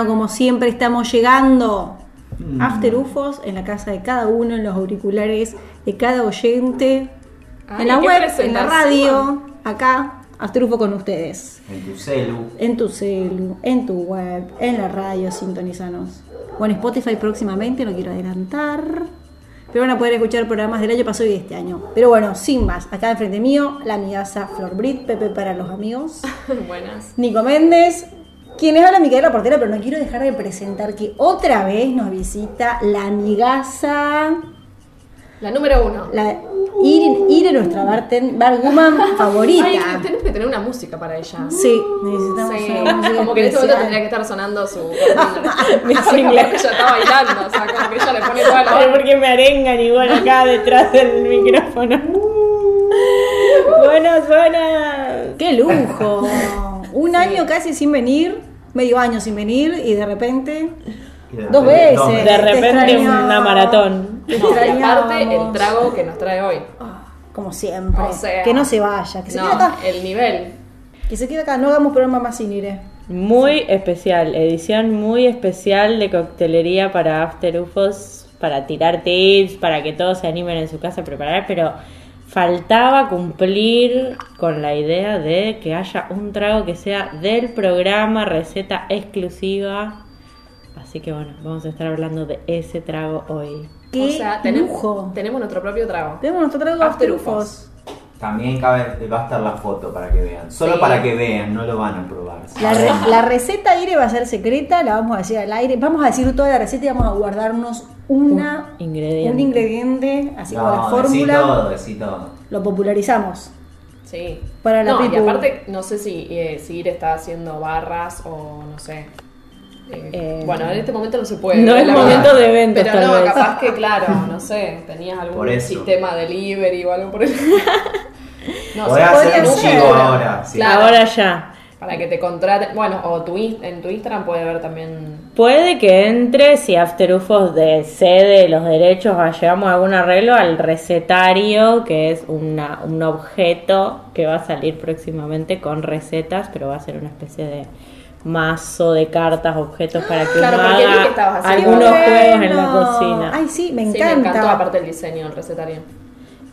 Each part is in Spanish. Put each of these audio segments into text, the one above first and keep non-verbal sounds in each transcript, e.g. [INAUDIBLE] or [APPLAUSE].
temprano como siempre estamos llegando. After UFOs en la casa de cada uno, en los auriculares de cada oyente, Ay, en la web, en la radio, acá, After UFO con ustedes. En tu celu. En tu celu, en tu web, en la radio, sintonizanos. O en Spotify próximamente, no quiero adelantar. Pero van a poder escuchar programas del año pasado y de este año. Pero bueno, sin más, acá enfrente mío, la amigaza Flor Brit, Pepe para los amigos. [LAUGHS] Buenas. Nico Méndez, quienes habla Micaela Portera, pero no quiero dejar de presentar que otra vez nos visita la amigaza, La número uno. la Ire, Ire, nuestra barten, barwoman [LAUGHS] favorita. Ay, tenés que tener una música para ella. Sí, necesitamos Sí, una música como que en este momento tendría que estar sonando su [LAUGHS] Mi Como single. que ella está bailando, o sea, como que ella le pone toda la Ay, porque me arengan igual acá detrás del micrófono. [LAUGHS] buenas, buenas. ¡Qué lujo! Un año casi sin venir, medio año sin venir y de repente Dos veces. De repente una maratón. No, y aparte el trago que nos trae hoy. como siempre. O sea, que no se vaya, que se no, quede acá. el nivel. Que se quede acá, no hagamos programa más sin Ire. Muy especial, edición muy especial de coctelería para After UFOs, para tirar tips, para que todos se animen en su casa a preparar, pero faltaba cumplir con la idea de que haya un trago que sea del programa, receta exclusiva. Así que bueno, vamos a estar hablando de ese trago hoy. ¡Qué o sea, tenemos, lujo! tenemos nuestro propio trago. Tenemos nuestro trago After After Ufos. Ufos. También cabe, va a estar la foto para que vean. Solo Sí. para que vean, no lo van a probar. La, re- la receta Ire va a ser secreta, la vamos a decir al aire. Vamos a decir toda la receta y vamos a guardarnos una, Un ingrediente. un ingrediente, así como la No, decí fórmula. todo, decí todo. Lo popularizamos. Sí. Para la no, y aparte, no sé si, eh, si Ir está haciendo barras o no sé. Eh, bueno, en este momento no se puede. no es verdad. momento de eventos, Pero tal no, vez. capaz que, claro, [LAUGHS] no sé, tenías algún sistema delivery o algo por el. [LAUGHS] no, Podés hacer un chivo ahora. sí. Claro. Ahora ya. Para que te contraten. Bueno, o tu, en tu Instagram puede ver también. Puede que entre, si After UFOs de cede los derechos, o llegamos a algún arreglo, al recetario, que es una, un objeto que va a salir próximamente con recetas, pero va a ser una especie de mazo de cartas, objetos para que Claro, uno haga algunos juegos en la cocina. Ay, sí, me Sí, encanta. me encantó aparte el diseño, el recetario.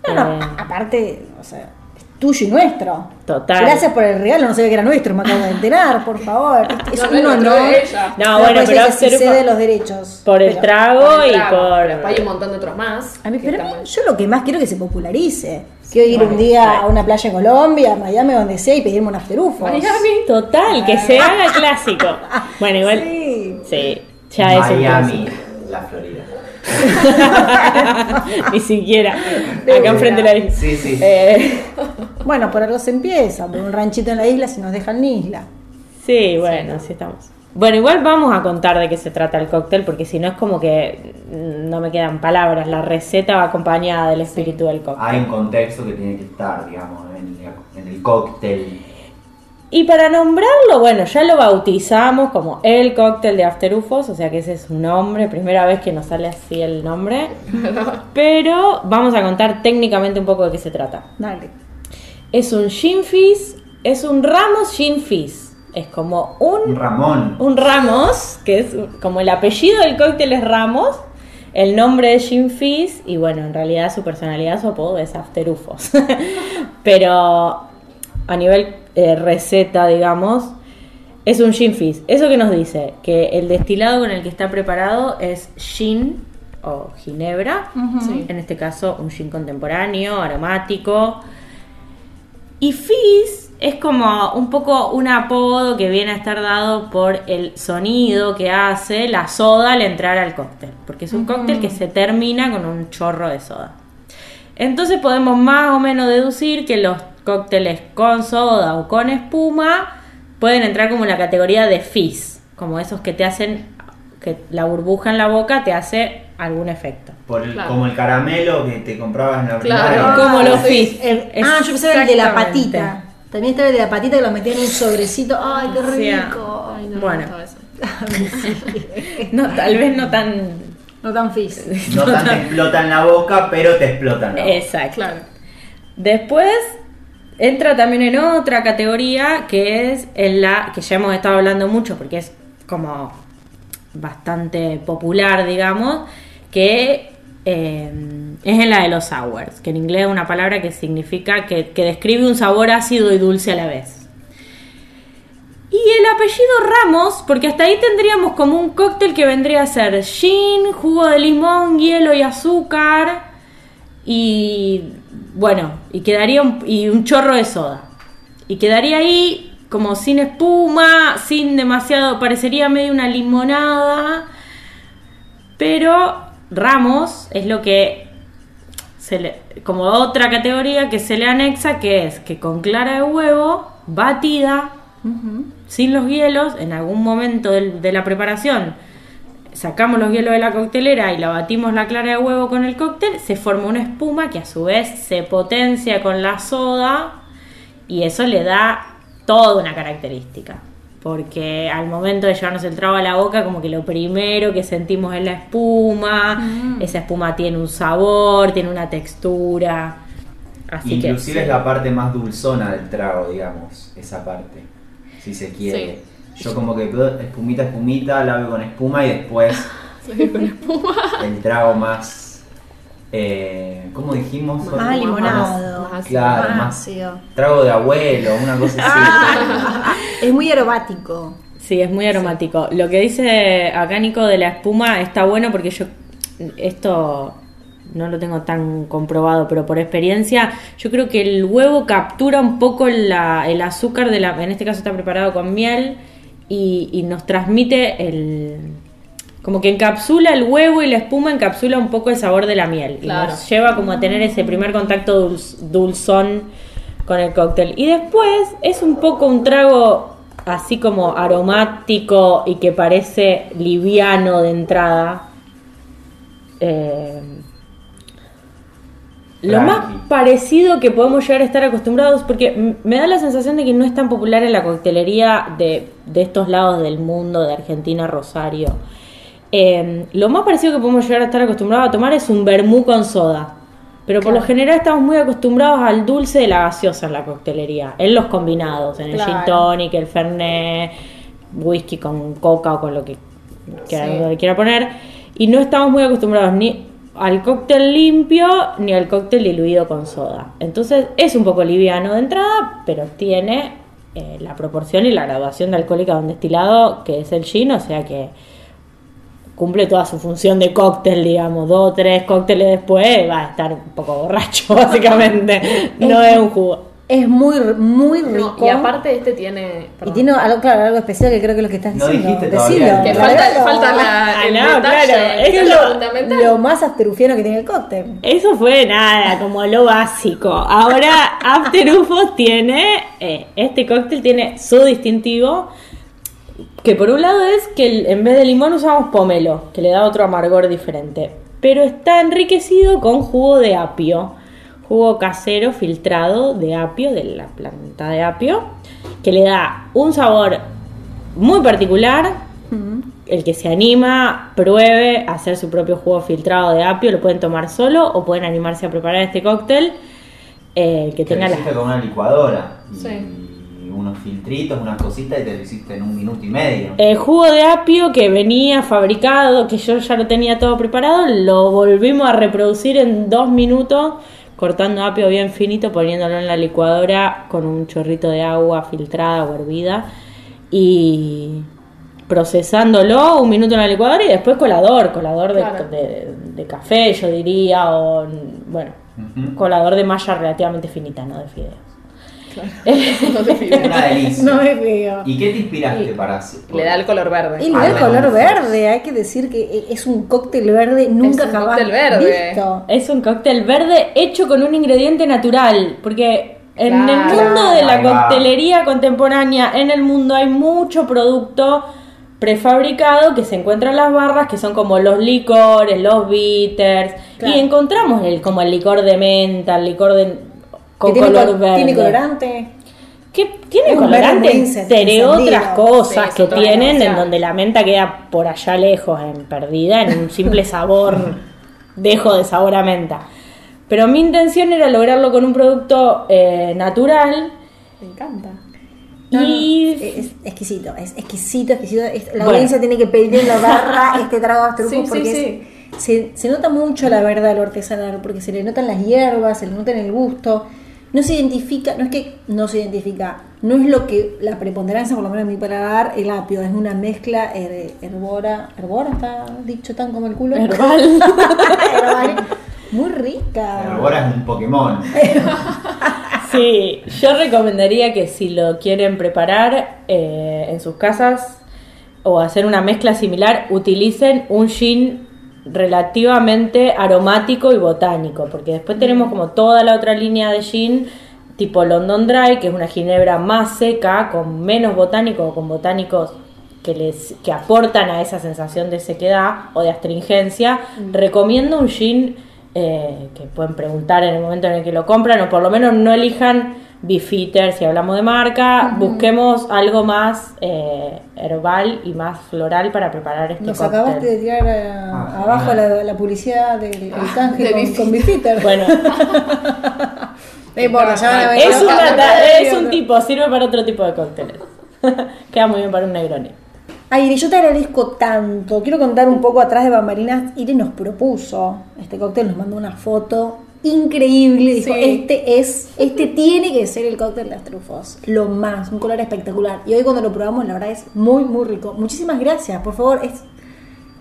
No, no, Eh. aparte, o sea, tuyo y nuestro. Total. Gracias por el regalo, no sabía que era nuestro, me acabo de enterar, por [LAUGHS] favor. Es No, no un es honor. es ella. No, bueno, pero After cede los derechos. Por el Pero trago Con el y trago, por... pero después hay un montón de otros más. A mí, pero están yo lo que más quiero es que se popularice. Quiero ir un día a una playa en Colombia, a Miami, donde sea, y pedirme un after UFO. Miami. Ah. Total, que se haga clásico. Bueno, igual... [LAUGHS] Sí. Sí, ya es Miami, clásico. la Florida. [LAUGHS] Ni siquiera. Acá enfrente de la isla. Sí, sí. Eh, Bueno, por algo se empieza, por un ranchito en la isla si nos dejan en isla. sí, bueno, así estamos. Bueno, igual vamos a contar de qué se trata el cóctel, porque si no es como que no me quedan palabras. La receta va acompañada del espíritu del cóctel. Hay un contexto que tiene que estar, digamos, en, en el cóctel. Y para nombrarlo, bueno, ya lo bautizamos como el cóctel de After Ufos, o sea que ese es su nombre, primera vez que nos sale así el nombre. [LAUGHS] Pero vamos a contar técnicamente un poco de qué se trata. Dale. Es un gin fizz, es un Ramos gin fizz. Es como Un un, Ramón. un Ramos, que es como el apellido del cóctel es Ramos, el nombre es fizz y bueno, en realidad su personalidad, su apodo es After Ufos. [LAUGHS] Pero a nivel eh, receta, digamos, es un gin fizz. ¿Eso que nos dice? Que el destilado con el que está preparado es gin o ginebra, Sí. en este caso un gin contemporáneo, aromático. Y fizz es como un poco un apodo que viene a estar dado por el sonido que hace la soda al entrar al cóctel, porque es un cóctel que se termina con un chorro de soda. Entonces podemos más o menos deducir que los cócteles con soda o con espuma pueden entrar como en la categoría de fizz, como esos que te hacen que la burbuja en la boca te hace algún efecto. Por el- Claro. Como el caramelo que te comprabas en la Claro. primaria. Como los fizz. El- ah, yo pensaba el de la patita. También estaba el de la patita que lo metían en un sobrecito. [LAUGHS] ¡Ay, qué Sí, rico! Ay, no, Bueno. [LAUGHS] [LAUGHS] no tal vez no tan No tan fizz. No tan te explota en la boca, pero te explota en la boca. Exacto. Claro. Después entra también en otra categoría que es en la que ya hemos estado hablando mucho porque es como bastante popular, digamos, que eh, es en la de los sours, que en inglés es una palabra que significa que, que describe un sabor ácido y dulce a la vez. Y el apellido Ramos, porque hasta ahí tendríamos como un cóctel que vendría a ser gin, jugo de limón, hielo y azúcar. Y bueno, y quedaría un, y un chorro de soda. Y quedaría ahí como sin espuma, sin demasiado, parecería medio una limonada. Pero Ramos es lo que se le, como otra categoría que se le anexa, que es que con clara de huevo, batida, sin los hielos, en algún momento de la preparación, sacamos los hielos de la coctelera y la batimos la clara de huevo con el cóctel, se forma una espuma que a su vez se potencia con la soda y eso le da toda una característica. Porque al momento de llevarnos el trago a la boca, como que lo primero que sentimos es la espuma, esa espuma tiene un sabor, tiene una textura. Así Inclusive que es la parte más dulzona del trago, digamos, esa parte, si se quiere. Yo como que puedo- espumita, espumita, la veo con espuma y después [LAUGHS] el trago más, eh, ¿cómo dijimos? Más Más- limonado. más- Claro, más más ácido. trago de abuelo, una cosa así. [LAUGHS] Es muy aromático. Sí, es muy aromático. Lo que dice acá Nico de la espuma está bueno porque yo esto no lo tengo tan comprobado, pero por experiencia yo creo que el huevo captura un poco la- el azúcar de la, en este caso está preparado con miel y, y nos transmite el como que encapsula el huevo y la espuma encapsula un poco el sabor de la miel y nos lleva como a tener ese primer contacto dulz- dulzón con el cóctel. Y después es un poco un trago así como aromático y que parece liviano de entrada. Eh, lo más parecido que podemos llegar a estar acostumbrados, porque me da la sensación de que no es tan popular en la coctelería de, de estos lados del mundo, de Argentina, Rosario. Eh, lo más parecido que podemos llegar a estar acostumbrados a tomar es un vermú con soda. Pero por lo general estamos muy acostumbrados al dulce de la gaseosa en la coctelería, en los combinados, en el Claro. gin tonic, el fernet, whisky con coca o con lo que, Sí. quiera poner. Y no estamos muy acostumbrados ni al cóctel limpio ni al cóctel diluido con soda. Entonces es un poco liviano de entrada, pero tiene eh, la proporción y la graduación de alcohólica de un destilado que es el gin, o sea que cumple toda su función de cóctel, digamos, dos o tres cócteles después va a estar un poco borracho, [LAUGHS] básicamente. No es un jugo. Es muy, muy rico. No, y aparte este tiene... Y tiene algo, claro, algo especial que creo que es lo que estás No diciendo. dijiste todavía. Decilo, Que falta, claro. falta la, el Ah, no, detalle, claro, eso es es lo- lo fundamental. Lo más afterufiano que tiene el cóctel. Eso fue nada, como lo básico. Ahora After UFO tiene, eh, este cóctel tiene su distintivo, que por un lado es que el- en vez de limón usamos pomelo, que le da otro amargor diferente. Pero está enriquecido con jugo de apio, jugo casero filtrado de apio, de la planta de apio, que le da un sabor muy particular, el que se anima, pruebe a hacer su propio jugo filtrado de apio, lo pueden tomar solo o pueden animarse a preparar este cóctel eh, que Que tenga lo la... hiciste con una licuadora. Y Sí. unos filtritos, unas cositas y te lo hiciste en un minuto y medio. El jugo de apio que venía fabricado, que yo ya lo tenía todo preparado, lo volvimos a reproducir en dos minutos, cortando apio bien finito, poniéndolo en la licuadora con un chorrito de agua filtrada o hervida y procesándolo un minuto en la licuadora y después colador, colador de, Claro. de- de café, yo diría, o bueno, colador de malla relativamente finita, no de fideos. No te. Una delicia. No me veo. ¿Y qué te inspiraste para hacer? Le da el color verde. Y le da el Ah, color verde, hay que decir que e, es un cóctel verde nunca un jamás cóctel verde. visto. Es un cóctel verde hecho con un ingrediente natural, porque en el Claro. mundo de la Ahí va. coctelería contemporánea, en el mundo hay mucho producto prefabricado que se encuentra en las barras, que son como los licores, los bitters, Claro. y encontramos el, como el licor de menta, el licor de con que tiene, color col- verde. tiene colorante. Que tiene Es colorante entre otras cosas Sí, que tienen, en donde la menta queda por allá lejos, en perdida, en un simple sabor, [LAUGHS] dejo de sabor a menta. Pero mi intención era lograrlo con un producto eh, natural Me encanta. No, no, y es exquisito, es exquisito, exquisito. Es- la Bueno. audiencia tiene que pedir en la barra [LAUGHS] este trago astrufo Sí, sí, porque sí. es- Se, se nota mucho la verdad lo artesanal, porque se le notan las hierbas, se le nota en el gusto. No se identifica, no es que no se identifica, no es lo que la preponderancia, por lo menos en mi paladar, el apio, es una mezcla her- herbora, herbora está dicho tan como el culo. Herbal. [LAUGHS] Herbal. Muy rica. Pero ahora es un Pokémon. [LAUGHS] Sí, yo recomendaría que si lo quieren preparar eh, en sus casas o hacer una mezcla similar, utilicen un gin relativamente aromático y botánico, porque después tenemos como toda la otra línea de gin tipo London Dry, que es una ginebra más seca, con menos botánico o con botánicos que les que aportan a esa sensación de sequedad o de astringencia. Recomiendo un gin eh, que pueden preguntar en el momento en el que lo compran, o por lo menos no elijan Beefeater si hablamos de marca, busquemos algo más eh, herbal y más floral para preparar este Nos cóctel. acabaste de tirar Ah, abajo la, la publicidad del el canje de con, Bifitter. con Bifitter. Bueno, [LAUGHS] no importa, ya van a ver. es, No, una es un tipo, sirve para otro tipo de cócteles. [LAUGHS] Queda muy bien para un Negroni. Ay, Iri, yo te agradezco tanto. Quiero contar un poco atrás de bambalinas. Iri nos propuso este cóctel, nos mandó una foto increíble. Dijo, Sí. este es, este tiene que ser el cóctel de las trufos. Lo más, un color espectacular. Y hoy cuando lo probamos, la verdad es muy, muy rico. Muchísimas gracias, por favor. Es,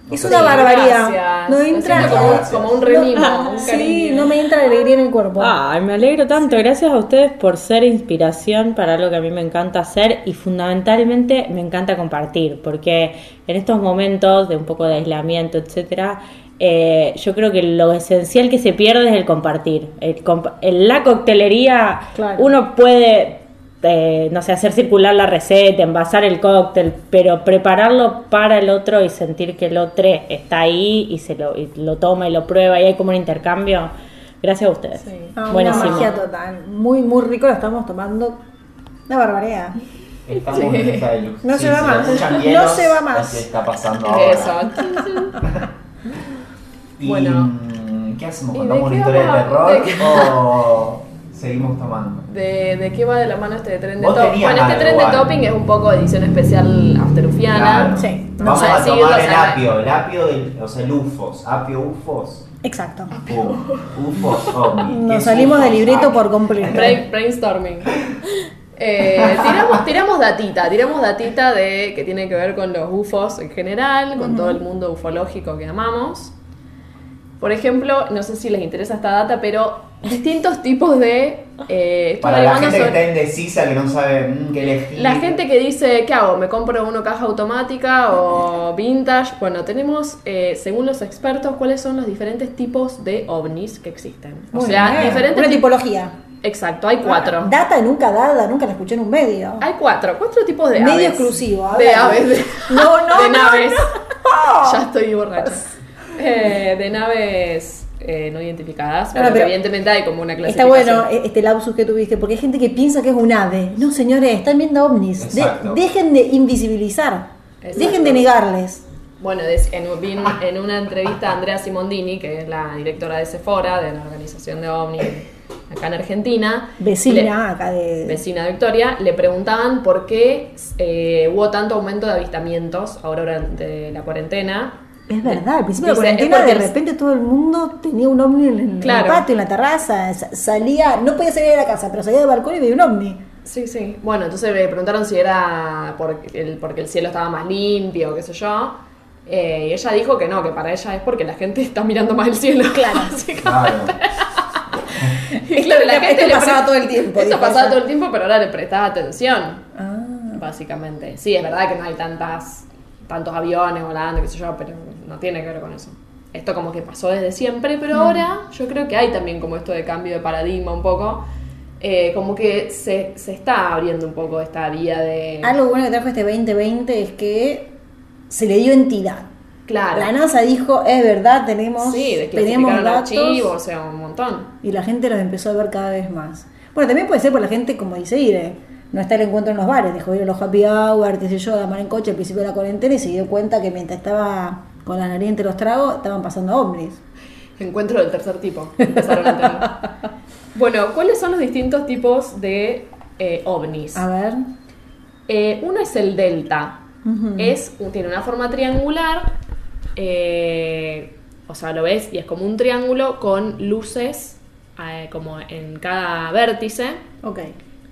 es una barbaridad. Gracias. No Me entra. como, un remimo. No, un sí, no me entra alegría en el cuerpo. Ay, me alegro tanto. Gracias a ustedes por ser inspiración para algo que a mí me encanta hacer y fundamentalmente me encanta compartir, porque en estos momentos de un poco de aislamiento, etcétera, eh, yo creo que lo esencial que se pierde es el compartir. El comp- en la coctelería Claro. uno puede, eh, no sé, hacer circular la receta, envasar el cóctel, pero prepararlo para el otro y sentir que el otro está ahí y se lo, y lo toma y lo prueba y hay como un intercambio. Gracias a ustedes. Sí. Ah, una magia total. Muy, muy rico. Lo estamos tomando. Una barbaridad. Estamos en esta de luz. No se va si más. No se va más. es que está pasando ahora. Eso. [LAUGHS] Y, Bueno. ¿Qué hacemos? ¿Y ¿Contamos una historia de terror ¿De qué- o seguimos tomando? ¿De, de qué va de la mano este tren de topping? Bueno, este tren de topping es un poco edición especial afterufiana. Claro. Sí. Vamos No a tomar el apio, el apio, del- o sea, el ufos, apio ufos. Exacto. Uh, ufos ovni. ¿Qué Nos salimos del libreto Ah, por completo. Brain- brainstorming. Eh, tiramos, tiramos datita, tiramos datita de que tiene que ver con los UFOs en general, con todo el mundo ufológico que amamos. Por ejemplo, no sé si les interesa esta data, pero distintos tipos de... eh, Para la gente que está indecisa, que no sabe mm, qué elegir. La gente que dice, ¿qué hago? ¿Me compro uno caja automática o vintage? Bueno, tenemos, eh, según los expertos, cuáles son los diferentes tipos de ovnis que existen. O sea, bien. diferentes Una tip- tipología. Exacto, hay cuatro. Data nunca dada, nunca la escuché en un medio. Hay cuatro, cuatro tipos de Medio aves. exclusivo, a de ver. aves. De, No, no, de no, naves. no. Ya estoy borracha. [LAUGHS] Eh, de naves eh, no identificadas. No, pero, pero evidentemente hay como una Está clasificación. bueno este lapsus que tuviste, porque hay gente que piensa que es un ave. No, señores, están viendo ovnis. De- dejen de invisibilizar. Exacto. Dejen de negarles. Bueno, en, una entrevista a Andrea Simondini, que es la directora de Sephora, de la organización de OVNI acá en Argentina. Vecina acá de. vecina de Victoria, le preguntaban por qué eh, hubo tanto aumento de avistamientos ahora durante la cuarentena. Es verdad, al principio de la cuarentena de repente todo el mundo tenía un ovni en, Claro. el patio, en la terraza, sa- salía, no podía salir de la casa, pero salía del balcón y veía un ovni. Sí, sí. Bueno, entonces me preguntaron si era el, porque el cielo estaba más limpio, qué sé yo. Eh, y ella dijo que no, que para ella es porque la gente está mirando más el cielo. Claro. [LAUGHS] Claro. Y claro, la Esto gente le pasaba pre- todo el tiempo, Esto pasaba ella. todo el tiempo, pero ahora le prestás atención, Ah, básicamente. Sí, es verdad que no hay tantas tantos aviones volando, qué sé yo, pero no tiene que ver con eso. Esto como que pasó desde siempre, Mm. pero ahora yo creo que hay también como esto de cambio de paradigma un poco. Eh, como que se, se está abriendo un poco esta vía de... Algo bueno que trajo este 2020 es que se le dio entidad. Claro. La NASA dijo, es verdad, tenemos, Sí, tenemos datos archivos, o sea, un montón. y la gente los empezó a ver cada vez más. Bueno, también puede ser por la gente, como dice Ire, no está el encuentro en los bares, dejó de ir a los happy hour, qué sé yo, de mar en coche al principio de la cuarentena y se dio cuenta que mientras estaba con la nariz entre los tragos, estaban pasando ovnis. Encuentro del tercer tipo. Empezaron a tener. [LAUGHS] Bueno, ¿cuáles son los distintos tipos de eh, ovnis? A ver, Eh, uno es el delta. Ujú. es, tiene una forma triangular. eh, o sea, lo ves y es como un triángulo con luces eh, como en cada vértice. Ok.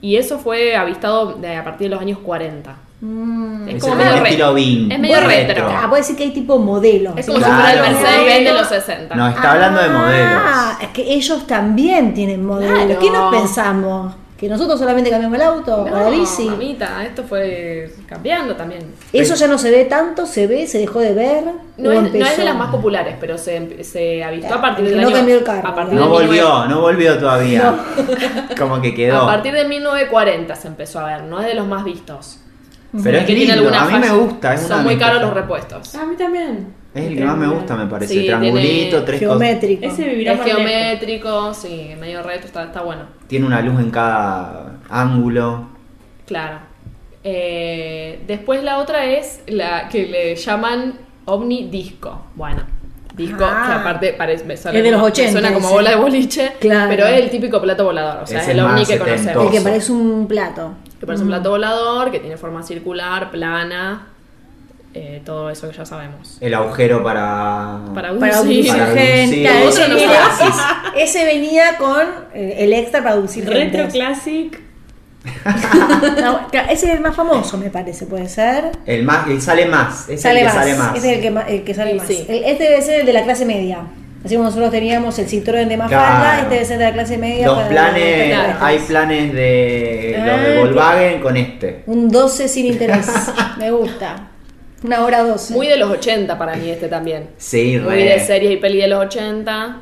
Y eso fue avistado de, a partir de los años 40. Mm. Es Es como el medio re- estilo Bing. es medio retro. Ah, puede decir que hay tipo modelos. Es como Claro. si fuera el Mercedes-Benz de Modelo. los 60. No, está hablando de modelos. Ah, es que ellos también tienen modelos. Claro. ¿Qué nos pensamos? ¿Que nosotros solamente cambiamos el auto o la No, bici? mamita, esto fue cambiando también. Eso ya no se ve tanto, se ve, se dejó de ver. No es, no de las más populares, pero se, se avistó Claro, a partir del no año. cambió el carro, a partir No volvió, no volvió todavía. [LAUGHS] Como que 19 quedó. A partir de 1940 se empezó a ver, no es de los más vistos. Pero es Que tiene lindo, alguna a mí me gusta. Es Son muy caros los repuestos. A mí también. Es el que más me gusta, me parece. Sí, Triangulito, tres cosas. Geométrico. Ese vivirá Es más lejos. geométrico, sí, medio retro, está, está bueno. Tiene una luz en cada ángulo. Claro. Eh, después la otra es la que le llaman ovni disco. Bueno, disco Ah. que aparte parece, me suena Es de los como- me 80 suena como bola de boliche, Claro. pero es el típico plato volador, o sea, es el más que conocemos. El que parece un plato. Que parece un plato volador, que tiene forma circular, plana, eh, todo eso que ya sabemos. El agujero para. Para Para UCI. abducir Para. Claro, [LAUGHS] ese, no venía, ese- con eh, el extra para abducir Retro. Classic. [LAUGHS] [LAUGHS] No, ese es el más famoso, me parece, puede ser. El más, el sale más. Es Sale el que más. sale más. Es el que, el que sale Sí, más. sí. El- este debe ser el de la clase media. Así como nosotros teníamos el Citroën de Mafalda, Claro. este debe ser de la clase media. Los para planes, hay planes de los Ah, de Volkswagen con este. Un 12 sin interés. me gusta. Una hora 12. Muy de los 80 para mí este también. Sí, Muy de series y peli de los 80.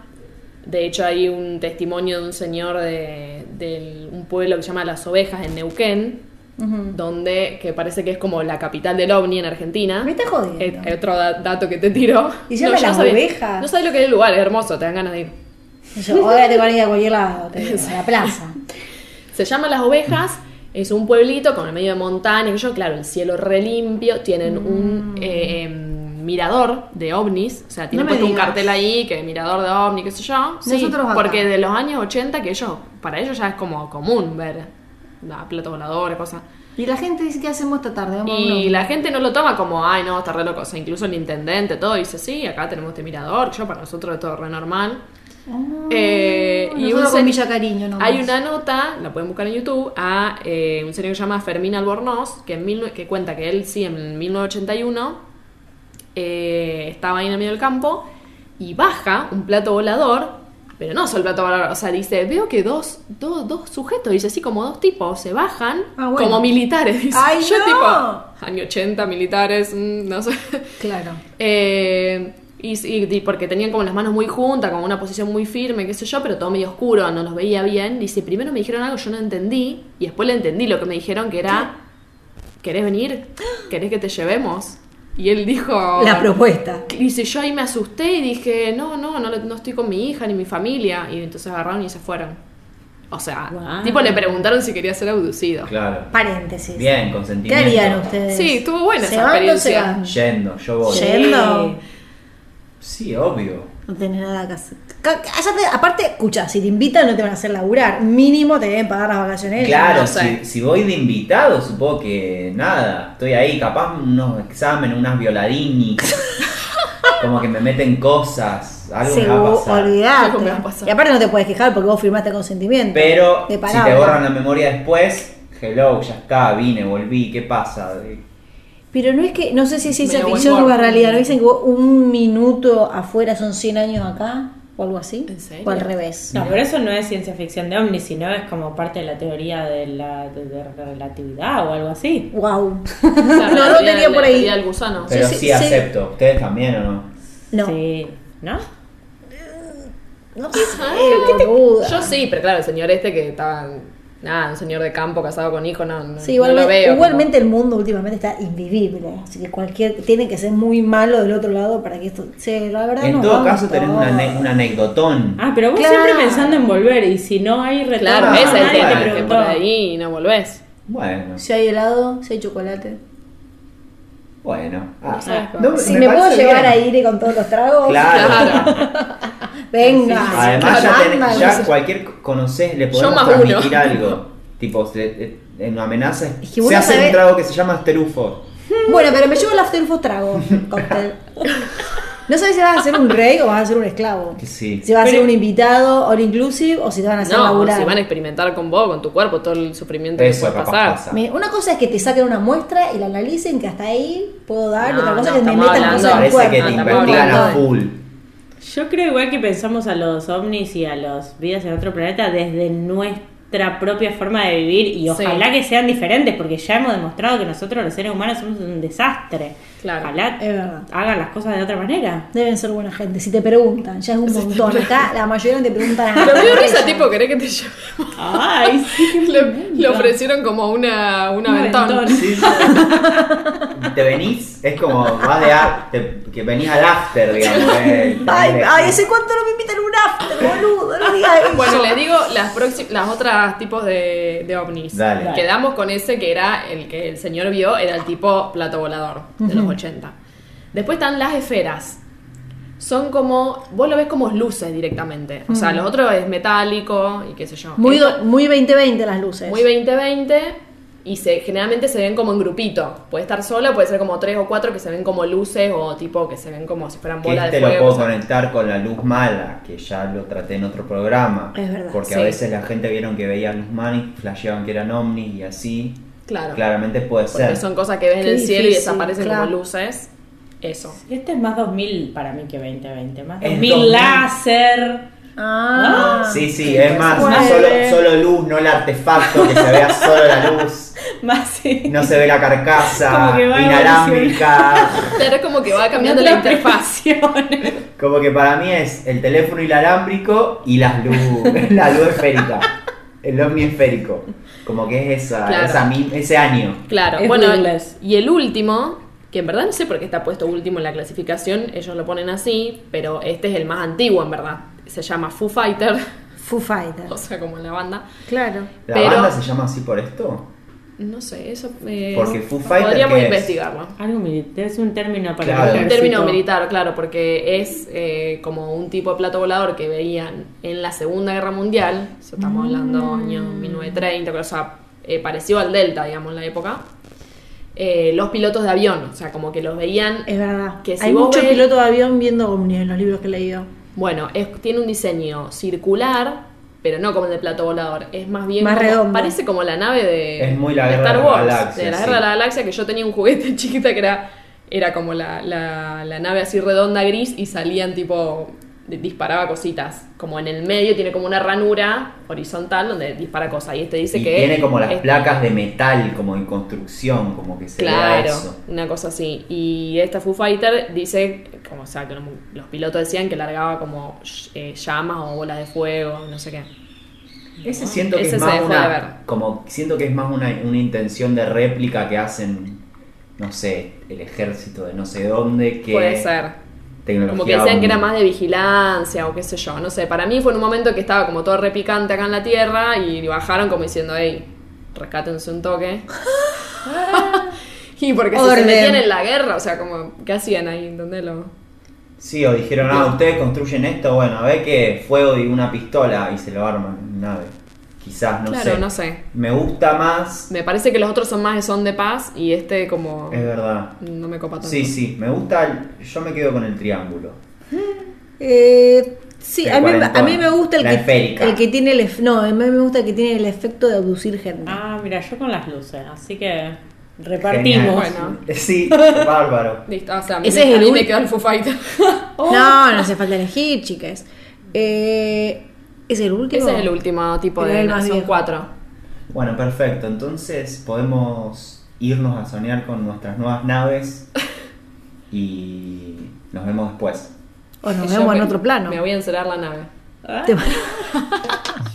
De hecho, hay un testimonio de un señor de, de un pueblo que se llama Las Ovejas en Neuquén, donde que parece que es como la capital del ovni en Argentina. Me está jodiendo. Eh, otro da- dato que te tiro. [LAUGHS] ¿Y se llama yo Las sabía- Ovejas? No sabes lo que es el lugar, es hermoso, te dan ganas de ir. Yo, ahora te van a ir a cualquier lado, te a la [LAUGHS] plaza. Se llama Las Ovejas, es un pueblito con el medio de montaña, que yo, claro, el cielo re limpio, tienen un eh, em, mirador de ovnis, o sea, tienen Mm. No puesto un cartel ahí que mirador de ovni, qué sé yo. Sí, porque de los años 80 que ellos, para ellos ya es como común ver la platos voladores, cosas. Y la gente dice que hacemos esta tarde. Vamos Y la gente no lo toma como, ay, no, está re loco. O sea, incluso el intendente, todo dice, sí, acá tenemos este mirador. Yo, para nosotros es todo re normal. Ah, Eh, y un con Villa Cariño nomás. Hay una nota, la pueden buscar en YouTube, a eh, un señor que se llama Fermín Albornoz, que, en mil que cuenta que él sí en 1981 eh, estaba ahí en el medio del campo y baja un plato volador, pero no solo el plato volador, o sea, dice, veo que dos, dos, dos sujetos, dice así como dos tipos, se bajan Ah, bueno. como militares, dice. ¡Ay, [LAUGHS] Yo no! tipo, año 80, militares, mm, no sé. Claro. Eh, y, y- y porque tenían como las manos muy juntas, como una posición muy firme, qué sé yo, pero todo medio oscuro, no los veía bien. Dice, primero me dijeron algo, yo no entendí, y después le entendí lo que me dijeron, que era, ¿querés venir? ¿Querés que te llevemos? Y él dijo... La propuesta. Dice, yo ahí me asusté y dije, no, no, no, no estoy con mi hija ni mi familia. Y entonces agarraron y se fueron. O sea, tipo le preguntaron si quería ser abducido. Claro. Paréntesis. Bien, ¿Qué consentimiento. harían ustedes? Sí, estuvo buena ¿Se esa van o se experiencia. van? Yendo, yo voy. Yendo. Sí, obvio. No tenés nada que hacer. Aparte, escucha, si te invitan no te van a hacer laburar. Mínimo te deben pagar las vacaciones. Claro, no sé. si, si voy de invitado, supongo que nada, estoy ahí, capaz unos exámenes, unas violadinis, [LAUGHS] como que me meten cosas, algo me va a pasar. olvidate. Algo me va a pasar. Y aparte no te puedes quejar porque vos firmaste consentimiento. Pero De si te borran la memoria después, hello, ya está, vine, volví, ¿qué pasa? Pero no es que, no sé si es ciencia ficción o cuerpo. realidad. ¿No dicen que vos un minuto afuera son 100 años acá? ¿O algo así? ¿En serio? O al revés. No, pero eso no es ciencia ficción de ovnis, sino es como parte de la teoría de la de- de relatividad o algo así. Wow. [LAUGHS] [LAUGHS] No, la no tenía por la ahí. teoría del gusano. Pero sí, sí, sí. acepto. ¿Ustedes también o no? No. Sí, ¿no? No sé, boluda. Yo sí, pero claro, el señor este que estaba. Nada, un señor de campo casado con hijo, no, no, Sí, no lo igualmente, veo. igualmente el mundo últimamente está invivible. Así que cualquier. Tiene que ser muy malo del otro lado para que esto. Sí, la verdad En no todo caso tenés todos. una ane- un anecdotón. Ah, pero vos Claro. siempre pensando en volver y si no hay retorno, Claro, Ah, ese es el que preguntó. por ahí no volvés. Bueno, Si hay helado, si hay chocolate. bueno. Ah, no. Si me, puedo llevar bien. a Ire con todos los tragos. Claro. [LAUGHS] [LAUGHS] Venga. Además ya, sé. cualquier conoces le podemos transmitir uno. algo. Tipo, se- en una amenaza Es que se hace sabés- un trago que se llama Afterufo. Bueno, pero me llevo el after food trago. [LAUGHS] cóctel. No sabes si vas a ser un rey o vas a ser un esclavo. Sí. Si vas a ser un invitado all inclusive o si te van a hacer No, laburar. si van a experimentar con vos, con tu cuerpo, todo el sufrimiento Eso que puede pasar. pasa. Me- Una cosa es que te saquen una muestra y la analicen, que hasta ahí puedo dar. y No, otra cosa no, es que me metan cosas en el Parece cuerpo. que te full. Yo creo igual que pensamos a los ovnis y a los vidas en otro planeta desde nuestra propia forma de vivir y ojalá Sí. que sean diferentes porque ya hemos demostrado que nosotros los seres humanos somos un desastre. Claro. Ojalá Es verdad. hagan las cosas de otra manera. Deben ser buena gente. Si te preguntan, ya es un montón. Acá la mayoría no te preguntan [LAUGHS] Pero me dio nada. risa, tipo, ¿querés que te lleve? Ay, sí. [LAUGHS] Le, le ofrecieron como una, una Un ventana. aventón. Sí, sí. te venís, es como vas de a- te- que venís al after, digamos. eh. Ay, ay, ¿hace cuánto no me invitan a un after, boludo? No digas eso. Bueno, les digo las las otras tipos de, de ovnis. Dale. Quedamos con ese que era el que el señor vio, era el tipo plato volador de los 80. Después están las esferas. Son como, vos lo ves como luces directamente. O sea, los otros es metálico y qué sé yo. Muy, Esto- muy 2020 las luces. muy 2020 y se, generalmente se ven como en grupito. Puede estar sola, puede ser como tres o cuatro que se ven como luces o tipo que se ven como si fueran bolas este de lo fuego. puedo o sea. conectar con la luz mala, que ya lo traté en otro programa. Es verdad, Porque sí. a veces la gente vieron que veía luz mala y flasheaban que eran ovnis y así. Claro. Claramente puede Porque ser. son cosas que ves en el cielo y desaparecen claro. como luces. Eso. Este es más 2000 para mí que 2020. Más Es 2000 2000. láser. Ah. Sí, sí, es más, no solo, solo luz, no el artefacto, que se vea solo la luz, [LAUGHS] Más sí. no se ve la carcasa inalámbrica. Pero es como que va cambiando la Otra interfaz. [LAUGHS] Como que para mí es el teléfono inalámbrico y las luz, [LAUGHS] la luz esférica, el ovni esférico. Como que es esa, Claro. esa ese año. Claro, Es bueno, y el último, que en verdad no sé por qué está puesto último en la clasificación, ellos lo ponen así, pero este es el más antiguo en verdad. Se llama Foo Fighter, Foo Fighters. [LAUGHS] o sea, como la banda. Claro. ¿La Pero- banda se llama así por esto? No sé, eso. eh, Porque Foo Fighter, Podríamos ¿qué es? investigarlo. Algo militar, es un término para Claro. Un término militar, claro, porque es eh, como un tipo de plato volador que veían en la Segunda Guerra Mundial, eso estamos hablando año 1930, o sea, eh, parecido al Delta, digamos, en la época, eh, los pilotos de avión, o sea, como que los veían, Es verdad. Que si Hay muchos ves- pilotos de avión viendo ovnis en los libros que he leído. bueno, es- tiene un diseño circular, pero no como el de plato volador, es más bien Más como- redondo. parece como la nave de, Es muy la de Guerra Star de la Wars, Galaxia, de la sí. Guerra de la Galaxia, que yo tenía un juguete [LAUGHS] chiquita que era, era como la, la- la nave así redonda gris y salían tipo, disparaba cositas, como en el medio tiene como una ranura horizontal donde dispara cosas, y este dice y que... tiene como las placas de metal, como en construcción, como que se Claro, eso. una cosa así. Y esta Foo Fighter dice, como o sea, que los pilotos decían que largaba como eh, llamas o bolas de fuego, no sé qué. Ese siento que Ese es se más una, como siento que es más una, una intención de réplica que hacen, no sé, el ejército de no sé dónde que Puede ser. Tecnología Como que decían que era más de vigilancia o qué sé yo, no sé. Para mí fue en un momento que estaba como todo repicante acá en la tierra y bajaron como diciendo, hey, rescátense un toque. [LAUGHS] y porque si se Orden. metían en la guerra, o sea, como, ¿qué hacían ahí? ¿Dónde lo...? Sí, o dijeron, ah, ustedes construyen esto, bueno, a ver que fuego y una pistola y se lo arman en nave. Quizás, no claro, sé. no sé. Me gusta más, Me parece que los otros son más de son de paz y este como... es verdad. No me copa tanto. Sí, sí, me gusta, el- yo me quedo con el triángulo. Eh, sí, El a mí, a mí me gusta el La que, el que tiene el ef- no, a mí me gusta el que tiene el efecto de abducir gente. Ah, mira, yo con las luces, así que repartimos. Bueno. [LAUGHS] Sí, [LAUGHS] bárbaro. Listo, o sea, a mí, Ese me, es a el mí ul- me quedó el Foo Fighter. [LAUGHS] No, no hace falta elegir, chicas. Eh, ¿Es el último? Ese es el último tipo Pero de... son viejo. cuatro. Bueno, perfecto. Entonces podemos irnos a soñar con nuestras nuevas naves [LAUGHS] y nos vemos después. O nos vemos en me- otro plano. Me voy a encerar la nave. Ah, [LAUGHS]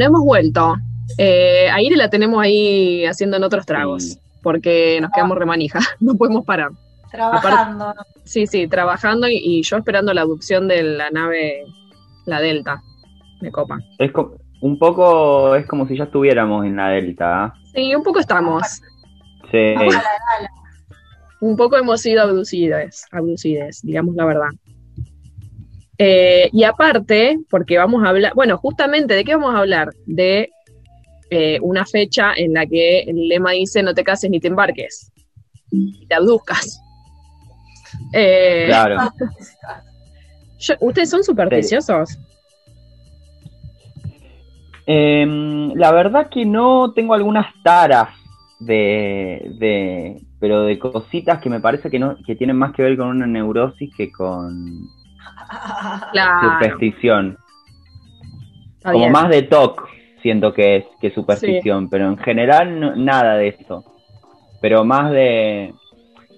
Bueno, hemos vuelto. Eh, a Ire la tenemos ahí haciendo en otros tragos, Sí. porque nos quedamos remanija, [LAUGHS] no podemos parar. Trabajando. Sí, sí, trabajando y, y yo esperando la adopción de la nave, la Delta. Me copa. Es co- un poco, es como si ya estuviéramos en la Delta. ¿ah? Sí, un poco estamos. Sí. Un poco hemos sido abducidas, abducidas, digamos la verdad. Eh, y aparte, porque vamos a hablar, bueno, justamente, ¿de qué vamos a hablar? De eh, una fecha en la que el lema dice no te cases ni te embarques, y te abduzcas. Eh, Claro. [LAUGHS] yo- ¿Ustedes son supersticiosos? Em, la verdad que no tengo algunas taras de, de, pero de cositas que me parece que no, que tienen más que ver con una neurosis que con Claro, superstición. está Como bien. más de TOC siento que es que superstición, pero en general no- nada de eso. Pero más de